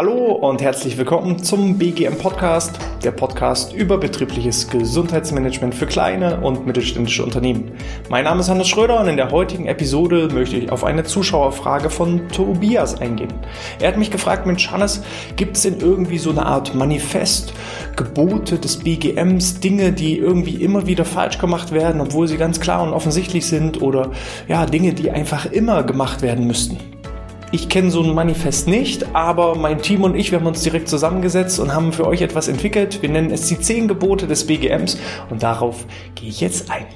Hallo und herzlich willkommen zum BGM Podcast, der Podcast über betriebliches Gesundheitsmanagement für kleine und mittelständische Unternehmen. Mein Name ist Hannes Schröder und in der heutigen Episode möchte ich auf eine Zuschauerfrage von Tobias eingehen. Er hat mich gefragt, Mensch Hannes, gibt es denn irgendwie so eine Art Manifest, Gebote des BGMs, Dinge, die irgendwie immer wieder falsch gemacht werden, obwohl sie ganz klar und offensichtlich sind oder ja, Dinge, die einfach immer gemacht werden müssten? Ich kenne so ein Manifest nicht, aber mein Team und ich, wir haben uns direkt zusammengesetzt und haben für euch etwas entwickelt. Wir nennen es die 10 Gebote des BGMs und darauf gehe ich jetzt ein.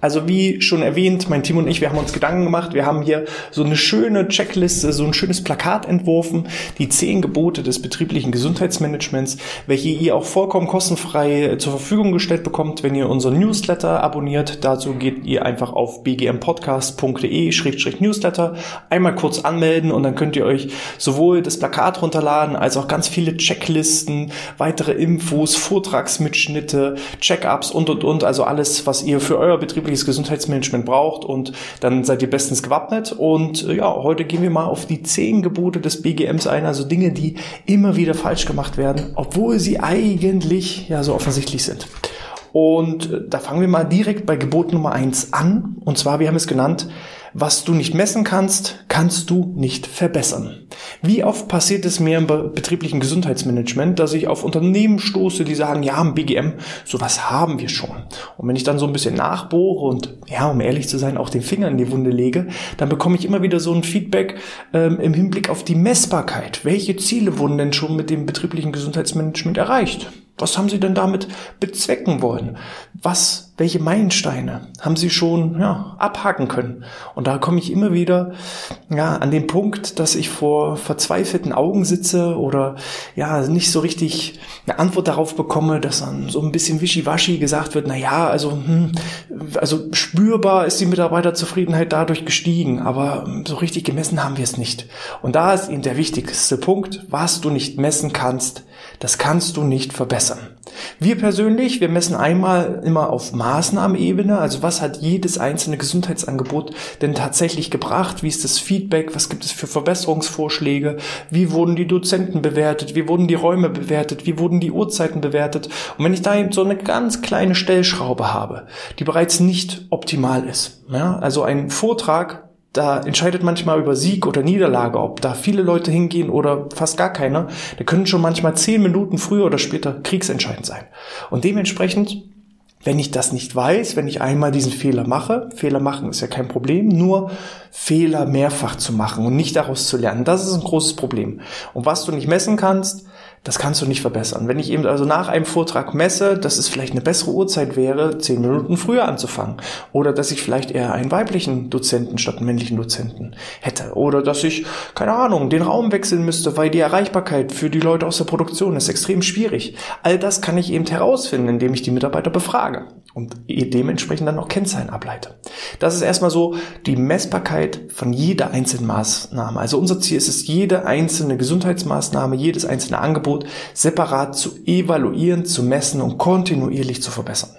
Also wie schon erwähnt, mein Team und ich, wir haben uns Gedanken gemacht. Wir haben hier so eine schöne Checkliste, so ein schönes Plakat entworfen, die zehn Gebote des betrieblichen Gesundheitsmanagements, welche ihr auch vollkommen kostenfrei zur Verfügung gestellt bekommt, wenn ihr unseren Newsletter abonniert. Dazu geht ihr einfach auf bgmpodcast.de-newsletter, einmal kurz anmelden und dann könnt ihr euch sowohl das Plakat runterladen als auch ganz viele Checklisten, weitere Infos, Vortragsmitschnitte, Checkups und und und, also alles, was ihr für euer Betrieb betriebliches Gesundheitsmanagement braucht und dann seid ihr bestens gewappnet. Und äh, ja, heute gehen wir mal auf die zehn Gebote des BGMs ein, also Dinge, die immer wieder falsch gemacht werden, obwohl sie eigentlich ja so offensichtlich sind. Und äh, da fangen wir mal direkt bei Gebot Nummer eins an. Und zwar, wir haben es genannt, was du nicht messen kannst, kannst du nicht verbessern. Wie oft passiert es mir im betrieblichen Gesundheitsmanagement, dass ich auf Unternehmen stoße, die sagen, ja, im BGM, sowas haben wir schon. Und wenn ich dann so ein bisschen nachbohre und, ja, um ehrlich zu sein, auch den Finger in die Wunde lege, dann bekomme ich immer wieder so ein Feedback ähm, im Hinblick auf die Messbarkeit. Welche Ziele wurden denn schon mit dem betrieblichen Gesundheitsmanagement erreicht? Was haben Sie denn damit bezwecken wollen? Was, welche Meilensteine haben Sie schon ja, abhaken können? Und da komme ich immer wieder ja, an den Punkt, dass ich vor verzweifelten Augen sitze oder ja nicht so richtig eine Antwort darauf bekomme, dass dann so ein bisschen wischiwaschi gesagt wird, na ja, also hm, also spürbar ist die Mitarbeiterzufriedenheit dadurch gestiegen, aber so richtig gemessen haben wir es nicht. Und da ist eben der wichtigste Punkt, was du nicht messen kannst, das kannst du nicht verbessern. Wir persönlich, wir messen einmal immer auf Maßnahmenebene, also was hat jedes einzelne Gesundheitsangebot denn tatsächlich gebracht, wie ist das Feedback, was gibt es für Verbesserungsvorschläge, wie wurden die Dozenten bewertet, wie wurden die Räume bewertet, wie wurden die Uhrzeiten bewertet. Und wenn ich da eben so eine ganz kleine Stellschraube habe, die bereits nicht optimal ist, ja, also ein Vortrag da entscheidet manchmal über Sieg oder Niederlage, ob da viele Leute hingehen oder fast gar keiner. Da können schon manchmal zehn Minuten früher oder später kriegsentscheidend sein. Und dementsprechend, wenn ich das nicht weiß, wenn ich einmal diesen Fehler mache, Fehler machen ist ja kein Problem, nur Fehler mehrfach zu machen und nicht daraus zu lernen, das ist ein großes Problem. Und was du nicht messen kannst, das kannst du nicht verbessern. Wenn ich eben also nach einem Vortrag messe, dass es vielleicht eine bessere Uhrzeit wäre, zehn Minuten früher anzufangen. Oder dass ich vielleicht eher einen weiblichen Dozenten statt einen männlichen Dozenten hätte. Oder dass ich, keine Ahnung, den Raum wechseln müsste, weil die Erreichbarkeit für die Leute aus der Produktion ist extrem schwierig. All das kann ich eben herausfinden, indem ich die Mitarbeiter befrage und dementsprechend dann auch Kennzahlen ableite. Das ist erstmal so die Messbarkeit von jeder einzelnen Maßnahme. Also unser Ziel ist es, jede einzelne Gesundheitsmaßnahme, jedes einzelne Angebot separat zu evaluieren, zu messen und kontinuierlich zu verbessern.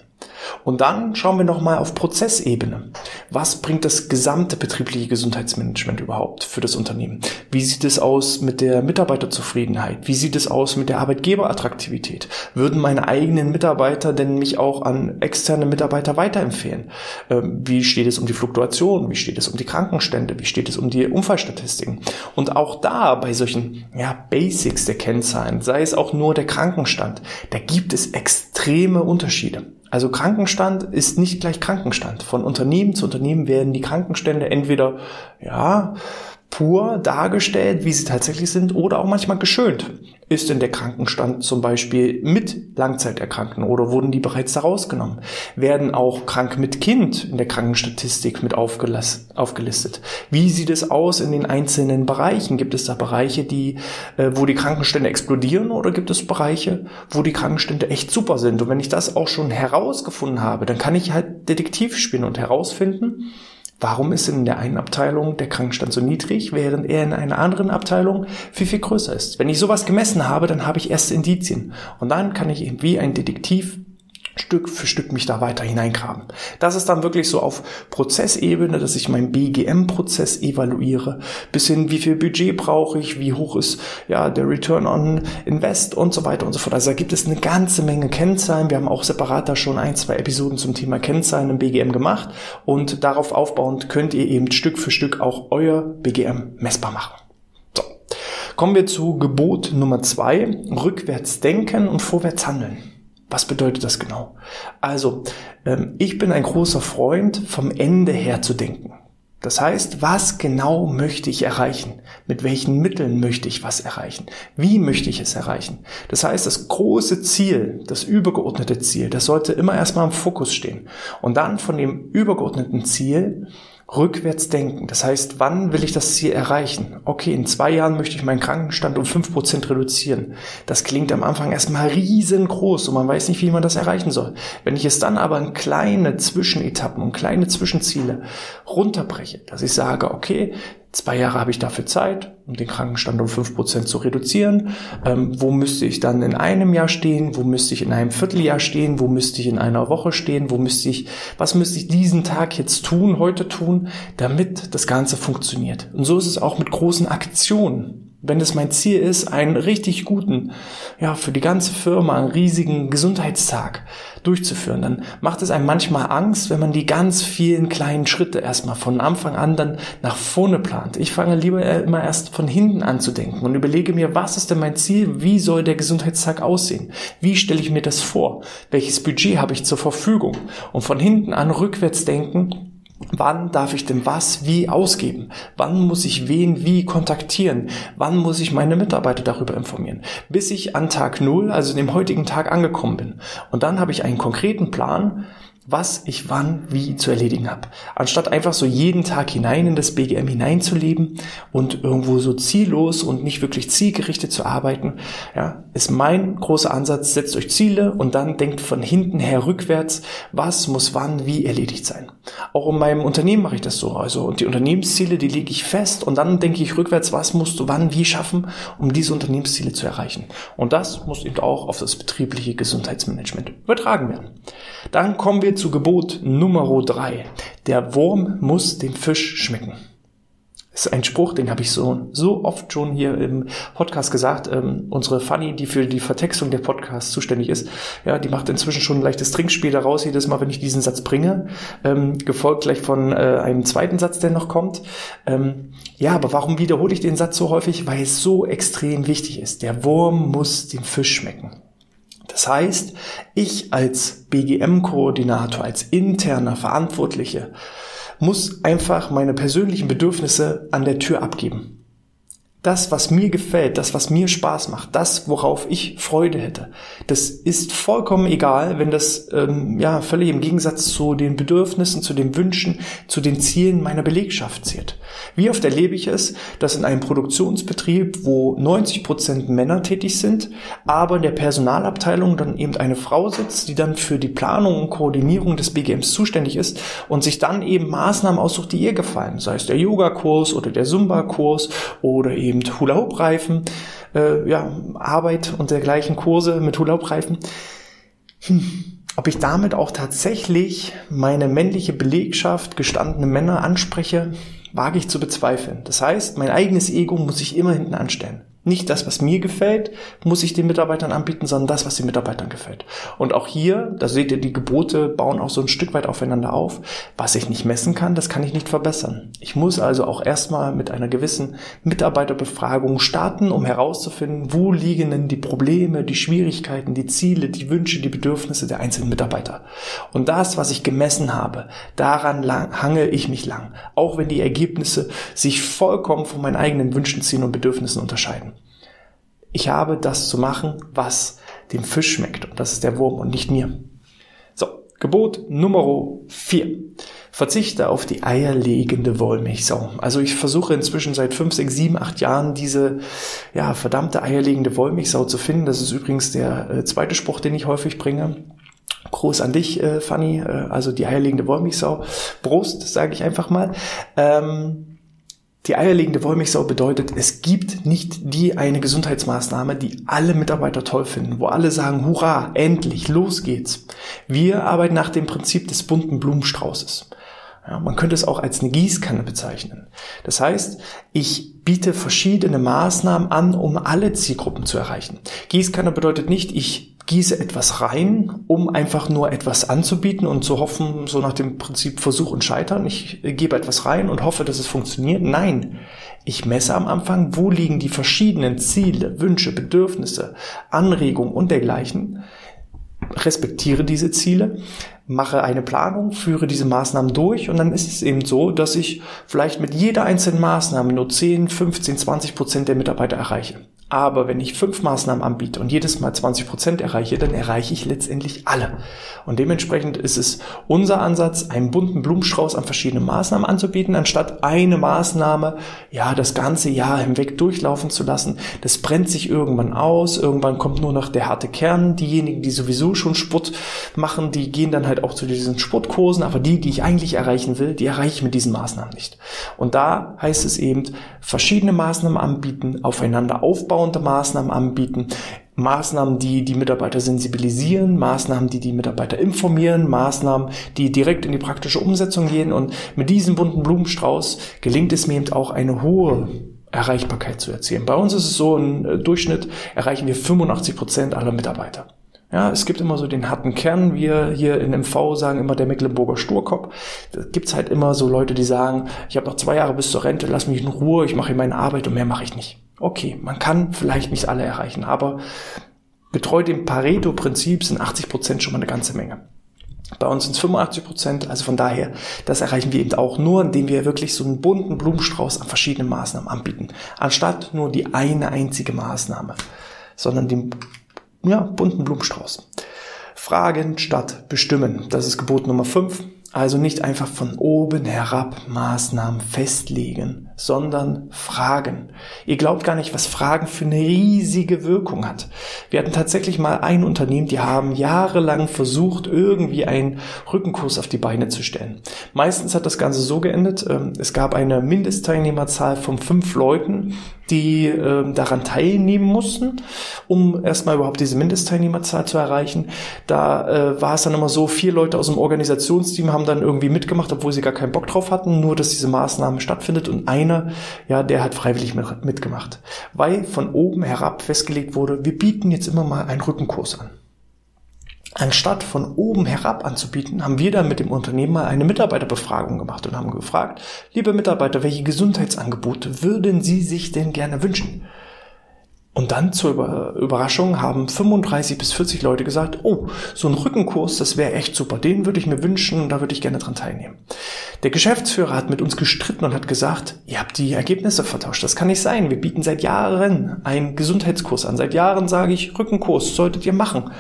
Und dann schauen wir nochmal auf Prozessebene. Was bringt das gesamte betriebliche Gesundheitsmanagement überhaupt für das Unternehmen? Wie sieht es aus mit der Mitarbeiterzufriedenheit? Wie sieht es aus mit der Arbeitgeberattraktivität? Würden meine eigenen Mitarbeiter denn mich auch an externe Mitarbeiter weiterempfehlen? Ähm, wie steht es um die Fluktuation? Wie steht es um die Krankenstände? Wie steht es um die Unfallstatistiken? Und auch da bei solchen ja, Basics der Kennzahlen, sei es auch nur der Krankenstand, da gibt es extreme Unterschiede. Also Krankenstand ist nicht gleich Krankenstand. Von Unternehmen zu Unternehmen werden die Krankenstände entweder, ja, pur dargestellt, wie sie tatsächlich sind, oder auch manchmal geschönt. Ist denn der Krankenstand zum Beispiel mit Langzeiterkrankten oder wurden die bereits da rausgenommen? Werden auch krank mit Kind in der Krankenstatistik mit aufgelistet? Wie sieht es aus in den einzelnen Bereichen? Gibt es da Bereiche, die, äh, wo die Krankenstände explodieren oder gibt es Bereiche, wo die Krankenstände echt super sind? Und wenn ich das auch schon herausgefunden habe, dann kann ich halt Detektiv spielen und herausfinden, Warum ist in der einen Abteilung der Krankenstand so niedrig, während er in einer anderen Abteilung viel, viel größer ist? Wenn ich sowas gemessen habe, dann habe ich erste Indizien. Und dann kann ich eben wie ein Detektiv Stück für Stück mich da weiter hineingraben. Das ist dann wirklich so auf Prozessebene, dass ich meinen BGM-Prozess evaluiere, bis hin, wie viel Budget brauche ich, wie hoch ist ja der Return on Invest und so weiter und so fort. Also da gibt es eine ganze Menge Kennzahlen. Wir haben auch separat da schon ein, zwei Episoden zum Thema Kennzahlen im BGM gemacht und darauf aufbauend könnt ihr eben Stück für Stück auch euer BGM messbar machen. So. Kommen wir zu Gebot Nummer zwei, rückwärts denken und vorwärts handeln. Was bedeutet das genau? Also, ähm, ich bin ein großer Freund, vom Ende her zu denken. Das heißt, was genau möchte ich erreichen? Mit welchen Mitteln möchte ich was erreichen? Wie möchte ich es erreichen? Das heißt, das große Ziel, das übergeordnete Ziel, das sollte immer erstmal im Fokus stehen. Und dann von dem übergeordneten Ziel rückwärts denken. Das heißt, wann will ich das Ziel erreichen? Okay, in zwei Jahren möchte ich meinen Krankenstand um fünf Prozent reduzieren. Das klingt am Anfang erstmal riesengroß und man weiß nicht, wie man das erreichen soll. Wenn ich es dann aber in kleine Zwischenetappen und kleine Zwischenziele runterbreche, dass ich sage, okay, Zwei Jahre habe ich dafür Zeit, um den Krankenstand um fünf Prozent zu reduzieren. Ähm, wo müsste ich dann in einem Jahr stehen? Wo müsste ich in einem Vierteljahr stehen? Wo müsste ich in einer Woche stehen? Wo müsste ich, was müsste ich diesen Tag jetzt tun, heute tun, damit das Ganze funktioniert? Und so ist es auch mit großen Aktionen. Wenn es mein Ziel ist, einen richtig guten, ja, für die ganze Firma einen riesigen Gesundheitstag durchzuführen, dann macht es einem manchmal Angst, wenn man die ganz vielen kleinen Schritte erstmal von Anfang an dann nach vorne plant. Ich fange lieber immer erst von hinten an zu denken und überlege mir, was ist denn mein Ziel? Wie soll der Gesundheitstag aussehen? Wie stelle ich mir das vor? Welches Budget habe ich zur Verfügung? Und von hinten an rückwärts denken, Wann darf ich denn was wie ausgeben? Wann muss ich wen wie kontaktieren? Wann muss ich meine Mitarbeiter darüber informieren? Bis ich an Tag Null, also dem heutigen Tag angekommen bin. Und dann habe ich einen konkreten Plan, was ich wann wie zu erledigen habe. Anstatt einfach so jeden Tag hinein in das BGM hineinzuleben und irgendwo so ziellos und nicht wirklich zielgerichtet zu arbeiten, ja, ist mein großer Ansatz, setzt euch Ziele und dann denkt von hinten her rückwärts, was muss wann wie erledigt sein. Auch in meinem Unternehmen mache ich das so. Also und die Unternehmensziele, die lege ich fest und dann denke ich rückwärts, was musst du wann wie schaffen, um diese Unternehmensziele zu erreichen. Und das muss eben auch auf das betriebliche Gesundheitsmanagement übertragen werden. Dann kommen wir zu Gebot Nummer drei. Der Wurm muss dem Fisch schmecken. Das ist ein Spruch, den habe ich so, so oft schon hier im Podcast gesagt. Ähm, unsere Fanny, die für die Vertextung der Podcasts zuständig ist, ja, die macht inzwischen schon ein leichtes Trinkspiel daraus, jedes Mal, wenn ich diesen Satz bringe. Ähm, gefolgt gleich von äh, einem zweiten Satz, der noch kommt. Ähm, ja, aber warum wiederhole ich den Satz so häufig? Weil es so extrem wichtig ist. Der Wurm muss dem Fisch schmecken. Das heißt, ich als BGM-Koordinator, als interner Verantwortliche, muss einfach meine persönlichen Bedürfnisse an der Tür abgeben das, was mir gefällt, das, was mir Spaß macht, das, worauf ich Freude hätte, das ist vollkommen egal, wenn das ähm, ja völlig im Gegensatz zu den Bedürfnissen, zu den Wünschen, zu den Zielen meiner Belegschaft zählt. Wie oft erlebe ich es, dass in einem Produktionsbetrieb, wo 90 Prozent Männer tätig sind, aber in der Personalabteilung dann eben eine Frau sitzt, die dann für die Planung und Koordinierung des BGMs zuständig ist und sich dann eben Maßnahmen aussucht, die ihr gefallen, sei es der Yoga-Kurs oder der Zumba-Kurs oder eben eben Hula-Hoop-Reifen, äh, ja, Arbeit und dergleichen Kurse mit Hula-Hoop-Reifen. Hm. Ob ich damit auch tatsächlich meine männliche Belegschaft, gestandene Männer anspreche, wage ich zu bezweifeln. Das heißt, mein eigenes Ego muss ich immer hinten anstellen. Nicht das, was mir gefällt, muss ich den Mitarbeitern anbieten, sondern das, was den Mitarbeitern gefällt. Und auch hier, da seht ihr, die Gebote bauen auch so ein Stück weit aufeinander auf. Was ich nicht messen kann, das kann ich nicht verbessern. Ich muss also auch erstmal mit einer gewissen Mitarbeiterbefragung starten, um herauszufinden, wo liegen denn die Probleme, die Schwierigkeiten, die Ziele, die Wünsche, die Bedürfnisse der einzelnen Mitarbeiter. Und das, was ich gemessen habe, daran lang, hangel ich mich lang. Auch wenn die Ergebnisse sich vollkommen von meinen eigenen Wünschen, Zielen und Bedürfnissen unterscheiden. Ich habe das zu machen, was dem Fisch schmeckt. Und das ist der Wurm und nicht mir. So, Gebot Nummer 4. Verzichte auf die eierlegende Wollmilchsau. Also ich versuche inzwischen seit 5, 6, 7, 8 Jahren diese ja, verdammte eierlegende Wollmilchsau zu finden. Das ist übrigens der äh, zweite Spruch, den ich häufig bringe. Groß an dich, äh, Fanny, äh, also die eierlegende Wollmilchsau. Brust, sage ich einfach mal. Ähm, Die eierlegende Wollmilchsau bedeutet, es gibt nicht die eine Gesundheitsmaßnahme, die alle Mitarbeiter toll finden, wo alle sagen, hurra, endlich, los geht's. Wir arbeiten nach dem Prinzip des bunten Blumenstraußes. Ja, man könnte es auch als eine Gießkanne bezeichnen. Das heißt, ich biete verschiedene Maßnahmen an, um alle Zielgruppen zu erreichen. Gießkanne bedeutet nicht, ich gieße etwas rein, um einfach nur etwas anzubieten und zu hoffen, so nach dem Prinzip Versuch und Scheitern. Ich gebe etwas rein und hoffe, dass es funktioniert. Nein, ich messe am Anfang, wo liegen die verschiedenen Ziele, Wünsche, Bedürfnisse, Anregungen und dergleichen respektiere diese Ziele, mache eine Planung, führe diese Maßnahmen durch und dann ist es eben so, dass ich vielleicht mit jeder einzelnen Maßnahme nur 10, 15, 20 Prozent der Mitarbeiter erreiche. Aber wenn ich fünf Maßnahmen anbiete und jedes Mal 20 Prozent erreiche, dann erreiche ich letztendlich alle. Und dementsprechend ist es unser Ansatz, einen bunten Blumenstrauß an verschiedenen Maßnahmen anzubieten, anstatt eine Maßnahme, ja, das ganze Jahr hinweg durchlaufen zu lassen. Das brennt sich irgendwann aus. Irgendwann kommt nur noch der harte Kern. Diejenigen, die sowieso schon Sport machen, die gehen dann halt auch zu diesen Sportkursen. Aber die, die ich eigentlich erreichen will, die erreiche ich mit diesen Maßnahmen nicht. Und da heißt es eben, verschiedene Maßnahmen anbieten, aufeinander aufbauen aufbauende Maßnahmen anbieten, Maßnahmen, die die Mitarbeiter sensibilisieren, Maßnahmen, die die Mitarbeiter informieren, Maßnahmen, die direkt in die praktische Umsetzung gehen. Und mit diesem bunten Blumenstrauß gelingt es mir eben auch eine hohe Erreichbarkeit zu erzielen. Bei uns ist es so, im äh, Durchschnitt erreichen wir 85 Prozent aller Mitarbeiter. Ja, es gibt immer so den harten Kern. Wir hier in MV sagen immer der Mecklenburger Sturkopf. Da gibt's halt immer so Leute, die sagen, ich habe noch zwei Jahre bis zur Rente, lass mich in Ruhe, ich mache hier meine Arbeit und mehr mache ich nicht. Okay, man kann vielleicht nicht alle erreichen, aber getreu dem Pareto-Prinzip sind 80 Prozent schon mal eine ganze Menge. Bei uns sind es 85 Prozent, also von daher, das erreichen wir eben auch nur, indem wir wirklich so einen bunten Blumenstrauß an verschiedenen Maßnahmen anbieten. Anstatt nur die eine einzige Maßnahme, sondern den ja, bunten Blumenstrauß. Fragen statt bestimmen. Das ist Gebot Nummer 5. Also nicht einfach von oben herab Maßnahmen festlegen, sondern fragen. Ihr glaubt gar nicht, was Fragen für eine riesige Wirkung hat. Wir hatten tatsächlich mal ein Unternehmen, die haben jahrelang versucht, irgendwie einen Rückenkurs auf die Beine zu stellen. Meistens hat das Ganze so geendet, ähm, es gab eine Mindestteilnehmerzahl von fünf Leuten, die äh, daran teilnehmen mussten, um erstmal überhaupt diese Mindestteilnehmerzahl zu erreichen. Da äh, war es dann immer so, vier Leute aus dem Organisationsteam haben dann irgendwie mitgemacht, obwohl sie gar keinen Bock drauf hatten, nur dass diese Maßnahme stattfindet und einer, ja, der hat freiwillig mit, mitgemacht. Weil von oben herab festgelegt wurde, wir bieten jetzt immer mal einen Rückenkurs an. Anstatt von oben herab anzubieten, haben wir dann mit dem Unternehmen mal eine Mitarbeiterbefragung gemacht und haben gefragt, liebe Mitarbeiter, welche Gesundheitsangebote würden Sie sich denn gerne wünschen? Und dann zur Überraschung haben 35 bis 40 Leute gesagt, oh, so ein Rückenkurs, das wäre echt super, den würde ich mir wünschen und da würde ich gerne dran teilnehmen. Der Geschäftsführer hat mit uns gestritten und hat gesagt, ihr habt die Ergebnisse vertauscht, das kann nicht sein, wir bieten seit Jahren einen Gesundheitskurs an, seit Jahren sage ich, Rückenkurs solltet ihr machen.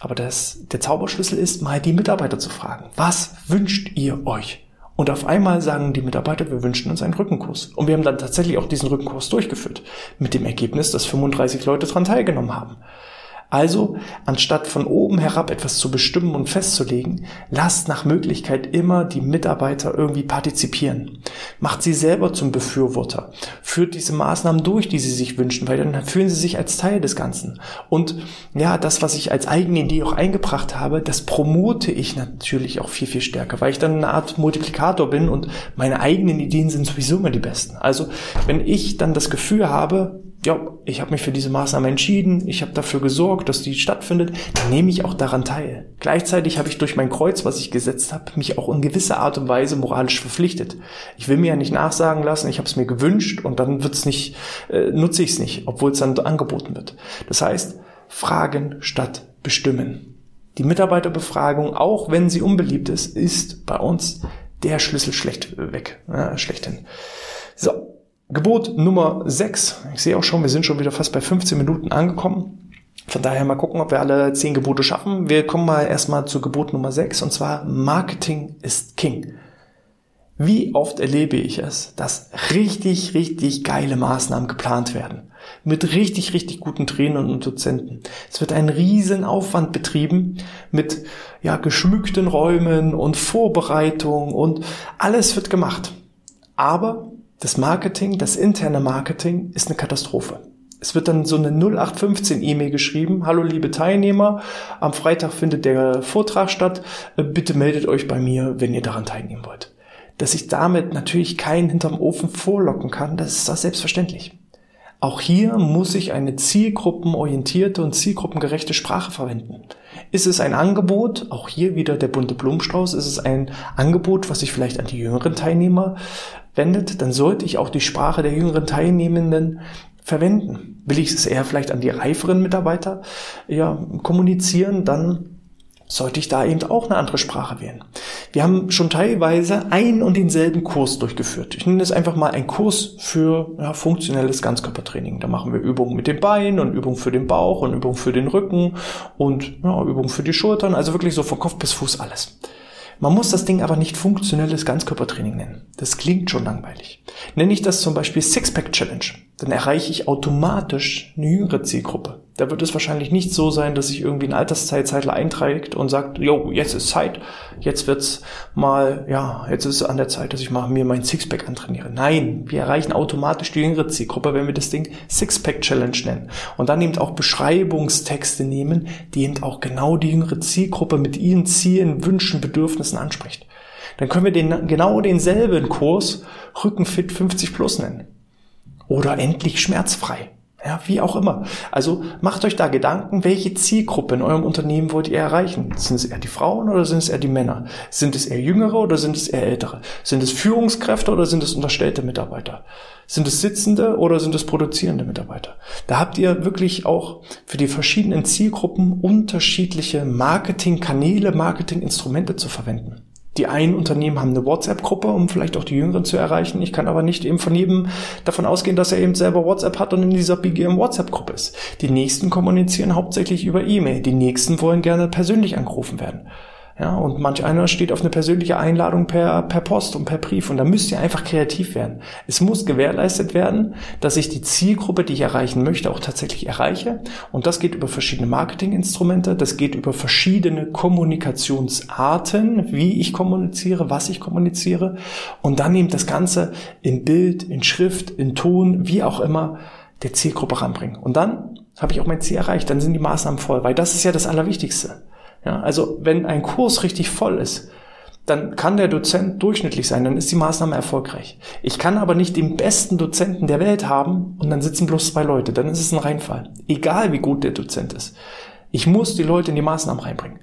Aber das, der Zauberschlüssel ist, mal die Mitarbeiter zu fragen. Was wünscht ihr euch? Und auf einmal sagen die Mitarbeiter, wir wünschen uns einen Rückenkurs. Und wir haben dann tatsächlich auch diesen Rückenkurs durchgeführt. Mit dem Ergebnis, dass 35 Leute daran teilgenommen haben. Also, anstatt von oben herab etwas zu bestimmen und festzulegen, lasst nach Möglichkeit immer die Mitarbeiter irgendwie partizipieren. Macht sie selber zum Befürworter. Führt diese Maßnahmen durch, die sie sich wünschen, weil dann fühlen sie sich als Teil des Ganzen. Und ja, das, was ich als eigene Idee auch eingebracht habe, das promote ich natürlich auch viel, viel stärker, weil ich dann eine Art Multiplikator bin und meine eigenen Ideen sind sowieso immer die besten. Also, wenn ich dann das Gefühl habe, ja, ich habe mich für diese Maßnahme entschieden, ich habe dafür gesorgt, dass die stattfindet, dann nehme ich auch daran teil. Gleichzeitig habe ich durch mein Kreuz, was ich gesetzt habe, mich auch in gewisser Art und Weise moralisch verpflichtet. Ich will mir ja nicht nachsagen lassen, ich habe es mir gewünscht und dann wird's nicht, äh, nutze ich es nicht, obwohl es dann angeboten wird. Das heißt, fragen statt bestimmen. Die Mitarbeiterbefragung, auch wenn sie unbeliebt ist, ist bei uns der Schlüssel schlecht weg, äh, schlechthin. So, Gebot Nummer 6. Ich sehe auch schon, wir sind schon wieder fast bei 15 Minuten angekommen. Von daher mal gucken, ob wir alle 10 Gebote schaffen. Wir kommen mal erstmal zu Gebot Nummer 6 und zwar Marketing ist King. Wie oft erlebe ich es, dass richtig, richtig geile Maßnahmen geplant werden. Mit richtig, richtig guten Trainern und Dozenten. Es wird ein riesen Aufwand betrieben mit, ja, geschmückten Räumen und Vorbereitung und alles wird gemacht. Aber Das Marketing, das interne Marketing ist eine Katastrophe. Es wird dann so eine 0815 E-Mail geschrieben. Hallo liebe Teilnehmer, am Freitag findet der Vortrag statt. Äh, bitte meldet euch bei mir, wenn ihr daran teilnehmen wollt. Dass ich damit natürlich keinen hinterm Ofen vorlocken kann, das ist doch selbstverständlich. Auch hier muss ich eine zielgruppenorientierte und zielgruppengerechte Sprache verwenden. Ist es ein Angebot, auch hier wieder der bunte Blumenstrauß, ist es ein Angebot, was sich vielleicht an die jüngeren Teilnehmer wendet, dann sollte ich auch die Sprache der jüngeren Teilnehmenden verwenden. Will ich es eher vielleicht an die reiferen Mitarbeiter ja, kommunizieren, dann sollte ich da eben auch eine andere Sprache wählen. Wir haben schon teilweise ein und denselben Kurs durchgeführt. Ich nenne es einfach mal ein Kurs für ja, funktionelles Ganzkörpertraining. Da machen wir Übungen mit den Beinen und Übungen für den Bauch und Übungen für den Rücken und ja, Übungen für die Schultern. Also wirklich so von Kopf bis Fuß alles. Man muss das Ding aber nicht funktionelles Ganzkörpertraining nennen. Das klingt schon langweilig. Nenne ich das zum Beispiel Sixpack Challenge, dann erreiche ich automatisch eine jüngere Zielgruppe. Da wird es wahrscheinlich nicht so sein, dass sich irgendwie ein Alterszeitzeitler einträgt und sagt, jo, jetzt ist Zeit, jetzt wird's mal, ja, jetzt ist es an der Zeit, dass ich mal mir mein Sixpack antrainiere. Nein, wir erreichen automatisch die jüngere Zielgruppe, wenn wir das Ding Sixpack Challenge nennen. Und dann eben auch Beschreibungstexte nehmen, die eben auch genau die jüngere Zielgruppe mit ihren Zielen, Wünschen, Bedürfnissen anspricht. Dann können wir den, genau denselben Kurs Rückenfit 50 Plus nennen oder endlich schmerzfrei. Ja, wie auch immer. Also macht euch da Gedanken, welche Zielgruppe in eurem Unternehmen wollt ihr erreichen? Sind es eher die Frauen oder sind es eher die Männer? Sind es eher Jüngere oder sind es eher Ältere? Sind es Führungskräfte oder sind es unterstellte Mitarbeiter? Sind es Sitzende oder sind es produzierende Mitarbeiter? Da habt ihr wirklich auch für die verschiedenen Zielgruppen unterschiedliche Marketingkanäle, Marketinginstrumente zu verwenden. Die einen Unternehmen haben eine WhatsApp-Gruppe, um vielleicht auch die Jüngeren zu erreichen. Ich kann aber nicht eben von jedem davon ausgehen, dass er eben selber WhatsApp hat und in dieser BGM WhatsApp-Gruppe ist. Die nächsten kommunizieren hauptsächlich über E-Mail. Die nächsten wollen gerne persönlich angerufen werden. Ja, und manch einer steht auf eine persönliche Einladung per, per Post und per Brief. Und da müsst ihr einfach kreativ werden. Es muss gewährleistet werden, dass ich die Zielgruppe, die ich erreichen möchte, auch tatsächlich erreiche. Und das geht über verschiedene Marketinginstrumente. Das geht über verschiedene Kommunikationsarten, wie ich kommuniziere, was ich kommuniziere. Und dann eben das Ganze in Bild, in Schrift, in Ton, wie auch immer, der Zielgruppe ranbringen. Und dann habe ich auch mein Ziel erreicht. Dann sind die Maßnahmen voll, weil das ist ja das Allerwichtigste. Ja, also wenn ein Kurs richtig voll ist, dann kann der Dozent durchschnittlich sein, dann ist die Maßnahme erfolgreich. Ich kann aber nicht den besten Dozenten der Welt haben und dann sitzen bloß zwei Leute, dann ist es ein Reinfall. Egal wie gut der Dozent ist. Ich muss die Leute in die Maßnahmen reinbringen.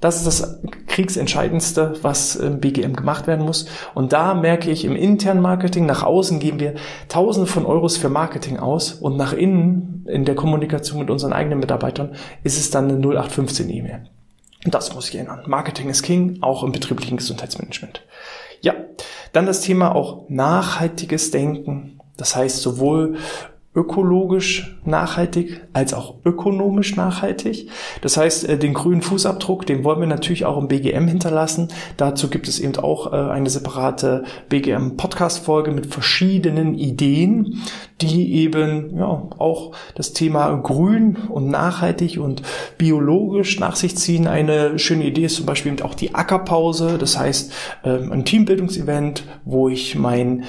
Das ist das Kriegsentscheidendste, was im BGM gemacht werden muss. Und da merke ich im internen Marketing, nach außen geben wir Tausende von Euros für Marketing aus und nach innen, in der Kommunikation mit unseren eigenen Mitarbeitern, ist es dann eine 0815 E-Mail. Das muss ich ändern. Marketing ist King, auch im betrieblichen Gesundheitsmanagement. Ja, dann das Thema auch nachhaltiges Denken. Das heißt sowohl ökologisch nachhaltig als auch ökonomisch nachhaltig. Das heißt, äh, den grünen Fußabdruck, den wollen wir natürlich auch im BGM hinterlassen. Dazu gibt es eben auch äh, eine separate BGM-Podcast-Folge mit verschiedenen Ideen, die eben ja auch das Thema grün und nachhaltig und biologisch nach sich ziehen. Eine schöne Idee ist zum Beispiel eben auch die Ackerpause. Das heißt, ähm, ein Teambildungsevent, wo ich mein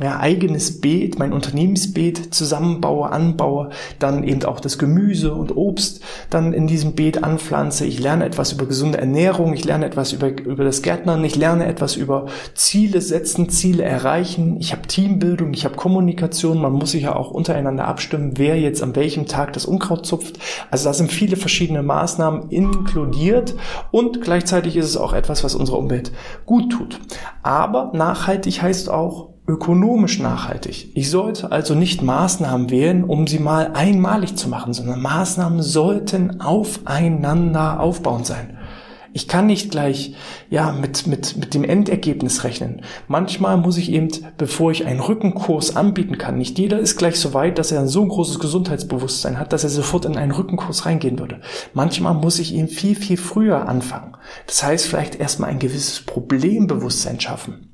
ja, eigenes Beet, mein Unternehmensbeet zusammenbaue, anbaue, dann eben auch das Gemüse und Obst dann in diesem Beet anpflanze. Ich lerne etwas über gesunde Ernährung, ich lerne etwas über, über das Gärtnern, ich lerne etwas über Ziele setzen, Ziele erreichen. Ich habe Teambildung, ich habe Kommunikation, man muss sich ja auch untereinander abstimmen, wer jetzt an welchem Tag das Unkraut zupft. Also da sind viele verschiedene Maßnahmen inkludiert und gleichzeitig ist es auch etwas, was unserer Umwelt gut tut. Aber nachhaltig heißt auch ökonomisch nachhaltig. Ich sollte also nicht Maßnahmen wählen, um sie mal einmalig zu machen, sondern Maßnahmen sollten aufeinander aufbauend sein. Ich kann nicht gleich, ja, mit, mit, mit dem Endergebnis rechnen. Manchmal muss ich eben, bevor ich einen Rückenkurs anbieten kann, nicht jeder ist gleich so weit, dass er ein so großes Gesundheitsbewusstsein hat, dass er sofort in einen Rückenkurs reingehen würde. Manchmal muss ich eben viel, viel früher anfangen. Das heißt, vielleicht erstmal ein gewisses Problembewusstsein schaffen.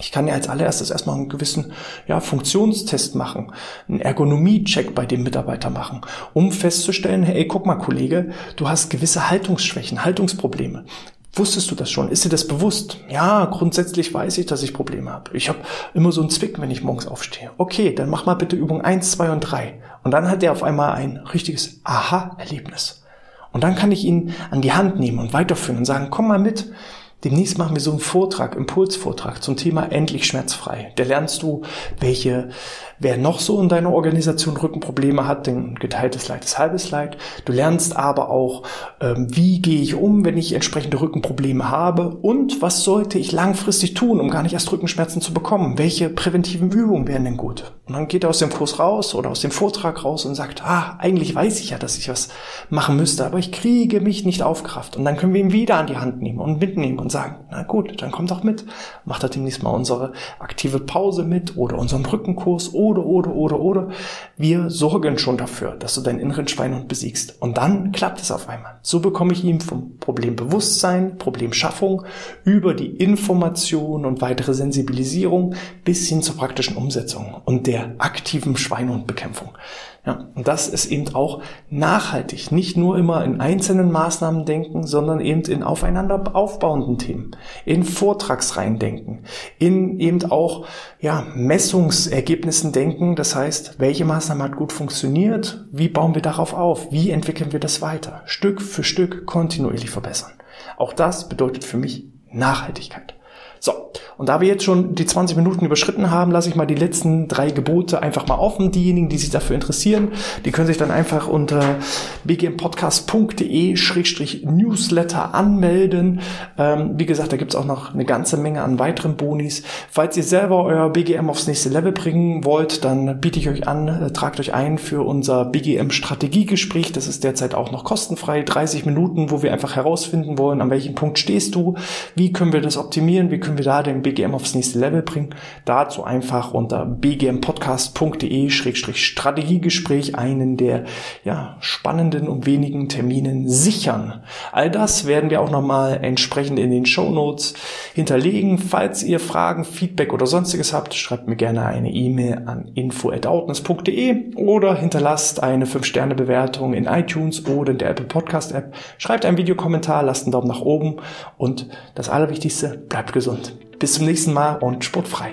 Ich kann ja als allererstes erstmal einen gewissen ja, Funktionstest machen, einen Ergonomie-Check bei dem Mitarbeiter machen, um festzustellen, hey, guck mal, Kollege, du hast gewisse Haltungsschwächen, Haltungsprobleme. Wusstest du das schon? Ist dir das bewusst? Ja, grundsätzlich weiß ich, dass ich Probleme habe. Ich habe immer so einen Zwick, wenn ich morgens aufstehe. Okay, dann mach mal bitte Übung eins, zwei und drei. Und dann hat er auf einmal ein richtiges Aha-Erlebnis. Und dann kann ich ihn an die Hand nehmen und weiterführen und sagen, komm mal mit. Demnächst machen wir so einen Vortrag, Impulsvortrag zum Thema endlich schmerzfrei. Da lernst du, welche Wer noch so in deiner Organisation Rückenprobleme hat, denn geteiltes Leid ist halbes Leid. Du lernst aber auch, ähm, wie gehe ich um, wenn ich entsprechende Rückenprobleme habe und was sollte ich langfristig tun, um gar nicht erst Rückenschmerzen zu bekommen. Welche präventiven Übungen wären denn gut? Und dann geht er aus dem Kurs raus oder aus dem Vortrag raus und sagt, ah, eigentlich weiß ich ja, dass ich was machen müsste, aber ich kriege mich nicht aufgerafft. Und dann können wir ihn wieder an die Hand nehmen und mitnehmen und sagen, na gut, dann komm doch mit. Macht er demnächst mal unsere aktive Pause mit oder unseren Rückenkurs oder, oder, oder, oder. Wir sorgen schon dafür, dass du deinen inneren Schweinhund besiegst. Und dann klappt es auf einmal. So bekomme ich ihm vom Problembewusstsein, Problemschaffung über die Information und weitere Sensibilisierung bis hin zur praktischen Umsetzung und der aktiven Schweinehundbekämpfung. Ja, und das ist eben auch nachhaltig. Nicht nur immer in einzelnen Maßnahmen denken, sondern eben in aufeinander aufbauenden Themen, in Vortragsreihen denken, in eben auch, ja, Messungsergebnissen denken. Das heißt, welche Maßnahme hat gut funktioniert? Wie bauen wir darauf auf? Wie entwickeln wir das weiter? Stück für Stück kontinuierlich verbessern. Auch das bedeutet für mich Nachhaltigkeit. Und da wir jetzt schon die 20 Minuten überschritten haben, lasse ich mal die letzten drei Gebote einfach mal offen. Diejenigen, die sich dafür interessieren, die können sich dann einfach unter bgmpodcast.de-newsletter anmelden. Ähm, wie gesagt, da gibt's auch noch eine ganze Menge an weiteren Bonis. Falls ihr selber euer BGM aufs nächste Level bringen wollt, dann biete ich euch an, äh, tragt euch ein für unser BGM-Strategiegespräch. Das ist derzeit auch noch kostenfrei, 30 Minuten, wo wir einfach herausfinden wollen, an welchem Punkt stehst du, wie können wir das optimieren, wie können wir da den BGM aufs nächste Level bringen? Dazu einfach unter bgmpodcast.de-strategiegespräch einen der ja, spannenden und wenigen Terminen sichern. All das werden wir auch nochmal entsprechend in den Show Notes hinterlegen. Falls ihr Fragen, Feedback oder sonstiges habt, schreibt mir gerne eine E-Mail an info.outness.de oder hinterlasst eine 5-Sterne-Bewertung in iTunes oder in der Apple Podcast App. Schreibt einen Videokommentar, lasst einen Daumen nach oben und das Allerwichtigste, bleibt gesund. Bis zum nächsten Mal und sportfrei.